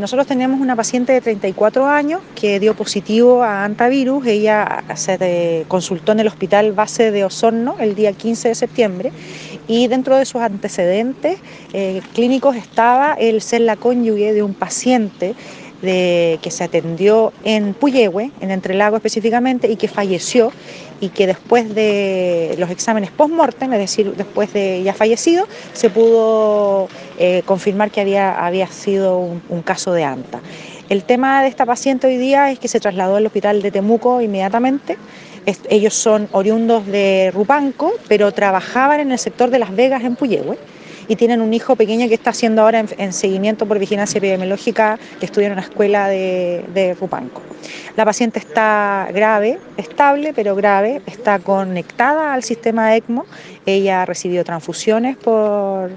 Nosotros tenemos una paciente de 34 años que dio positivo a antivirus. Ella se consultó en el hospital base de Osorno el día 15 de septiembre y dentro de sus antecedentes eh, clínicos estaba el ser la cónyuge de un paciente de, que se atendió en Puyehue, en Entrelago específicamente, y que falleció y que después de los exámenes post-mortem, es decir, después de ya fallecido, se pudo eh, confirmar que había, sido un, caso de ANTA. El tema de esta paciente hoy día es que se trasladó al hospital de Temuco inmediatamente. ellos son oriundos de Rupanco, pero trabajaban en el sector de Las Vegas en Puyehue y tienen un hijo pequeño que está haciendo ahora en, seguimiento por vigilancia epidemiológica que estudia en una escuela de, de Rupanco. La paciente está grave, estable, pero grave, está conectada al sistema ECMO. Ella ha recibido transfusiones por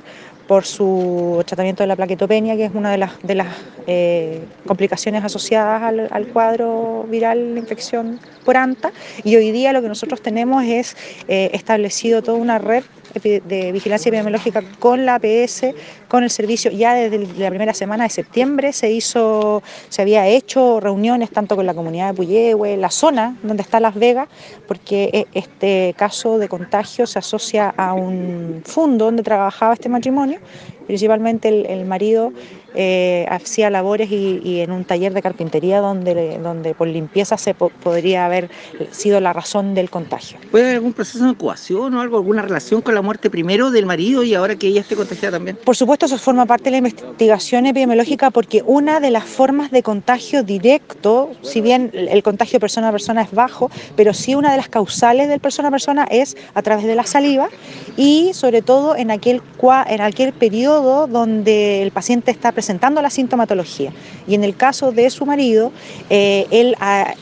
por su tratamiento de la plaquetopenia, que es una de las, de las eh, complicaciones asociadas al, cuadro viral de infección por ANTA. Y hoy día lo que nosotros tenemos es eh, establecido toda una red de vigilancia epidemiológica con la APS, con el servicio. Ya desde la primera semana de septiembre se hizo, se había hecho reuniones tanto con la comunidad de Puyehue, la zona donde está Las Vegas, porque e, este caso de contagio se asocia a un fondo donde trabajaba este matrimonio principalmente el, marido eh, hacía labores y, en un taller de carpintería donde, donde por limpieza se podría haber sido la razón del contagio. ¿Puede haber algún proceso de incubación o algo, alguna relación con la muerte primero del marido y ahora que ella esté contagiada también? Por supuesto, eso forma parte de la investigación epidemiológica porque una de las formas de contagio directo, si bien el contagio persona a persona es bajo, pero sí una de las causales del persona a persona es a través de la saliva y sobre todo en aquel, en aquel periodo donde el paciente está presentando la sintomatología. Y en el caso de su marido, eh, él ha,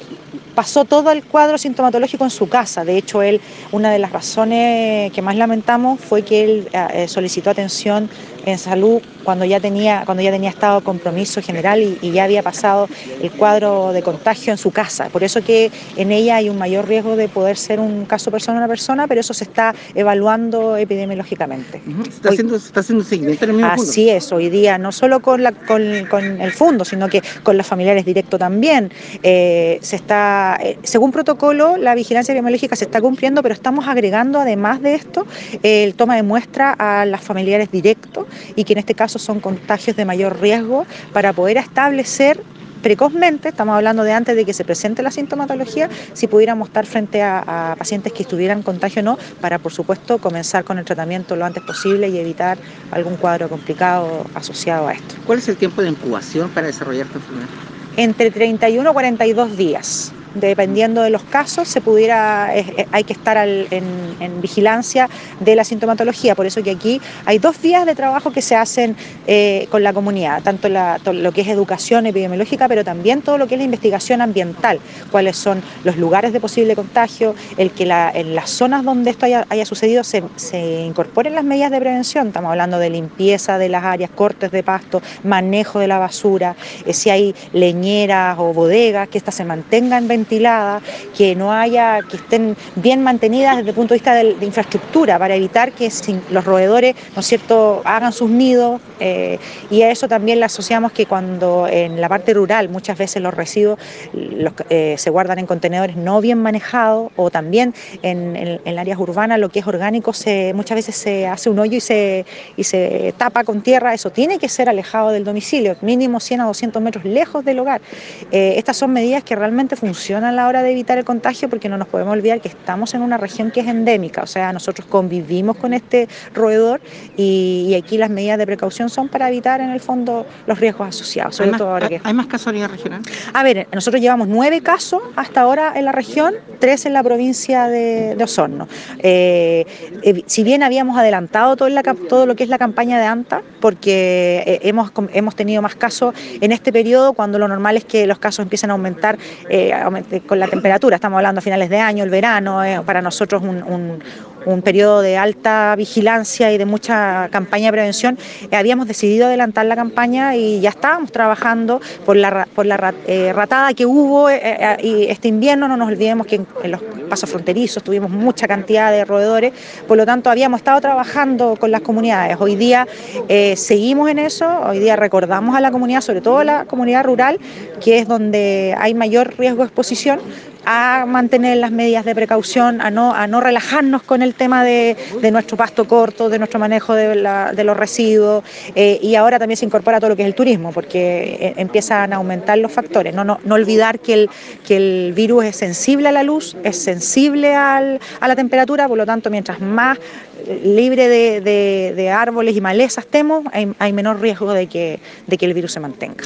pasó todo el cuadro sintomatológico en su casa. De hecho, él, una de las razones que más lamentamos fue que él eh, solicitó atención en salud cuando ya tenía, cuando ya tenía estado de compromiso general y, ya había pasado el cuadro de contagio en su casa. Por eso que en ella hay un mayor riesgo de poder ser un caso persona a persona, pero eso se está evaluando epidemiológicamente. ¿Se está, haciendo, está haciendo seguimiento en el mismo Así es, hoy día, no solo con, la, con, el fondo, sino que con los familiares directos también. Eh, se está eh, según protocolo, la vigilancia epidemiológica se está cumpliendo, pero estamos agregando además de esto el toma de muestra a las familiares directos y que en este caso son contagios de mayor riesgo para poder establecer precozmente, estamos hablando de antes de que se presente la sintomatología, si pudiéramos estar frente a, a, pacientes que estuvieran contagio o no, para por supuesto comenzar con el tratamiento lo antes posible y evitar algún cuadro complicado asociado a esto. ¿Cuál es el tiempo de incubación para desarrollar esta enfermedad? Entre 31 y 42 días dependiendo de los casos, se pudiera, hay que estar en, vigilancia de la sintomatología. Por eso que aquí hay dos vías de trabajo que se hacen eh, con la comunidad, tanto lo que es educación epidemiológica, pero también todo lo que es la investigación ambiental, cuáles son los lugares de posible contagio, el que en las zonas donde esto haya, sucedido se, incorporen las medidas de prevención. Estamos hablando de limpieza de las áreas, cortes de pasto, manejo de la basura, eh, si hay leñeras o bodegas, que éstas se mantengan que no haya, que estén bien mantenidas desde el punto de vista de, infraestructura para evitar que los roedores, ¿no es cierto?, hagan sus nidos eh, y a eso también le asociamos que cuando en la parte rural muchas veces los residuos eh, se guardan en contenedores no bien manejados o también en, en, áreas urbanas lo que es orgánico se, muchas veces se hace un hoyo y se, y se tapa con tierra, eso tiene que ser alejado del domicilio, mínimo 100 a 200 metros lejos del hogar. Eh, estas son medidas que realmente funcionan a la hora de evitar el contagio porque no nos podemos olvidar que estamos en una región que es endémica, o sea, nosotros convivimos con este roedor y, aquí las medidas de precaución son para evitar en el fondo los riesgos asociados, sobre todo ahora que... ¿Hay más nivel regional? A ver, nosotros llevamos nueve casos hasta ahora en la región, tres en la provincia de, Osorno. Eh, eh, si bien habíamos adelantado todo, todo, lo que es la campaña de ANTA, porque eh, hemos, hemos tenido más casos en este periodo, cuando lo normal es que los casos empiecen a aumentar, con la temperatura, estamos hablando a finales de año, el verano, eh, para nosotros un, un periodo de alta vigilancia y de mucha campaña de prevención, eh, habíamos decidido adelantar la campaña y ya estábamos trabajando por la, por la eh, ratada que hubo y este invierno. No nos olvidemos que en, los pasos fronterizos, tuvimos mucha cantidad de roedores, por lo tanto habíamos estado trabajando con las comunidades. Hoy día eh, seguimos en eso, hoy día recordamos a la comunidad, sobre todo a la comunidad rural, que es donde hay mayor riesgo de exposición, a mantener las medidas de precaución, a no, a no relajarnos con el tema de, nuestro pasto corto, de nuestro manejo de, los residuos eh, y ahora también se incorpora todo lo que es el turismo porque eh, empiezan a aumentar los factores. No, no, no olvidar que el, que el virus es sensible a la luz, es sensible al, a la temperatura, por lo tanto mientras más libre de, árboles y malezas estemos, hay, hay menor riesgo de que, de que el virus se mantenga.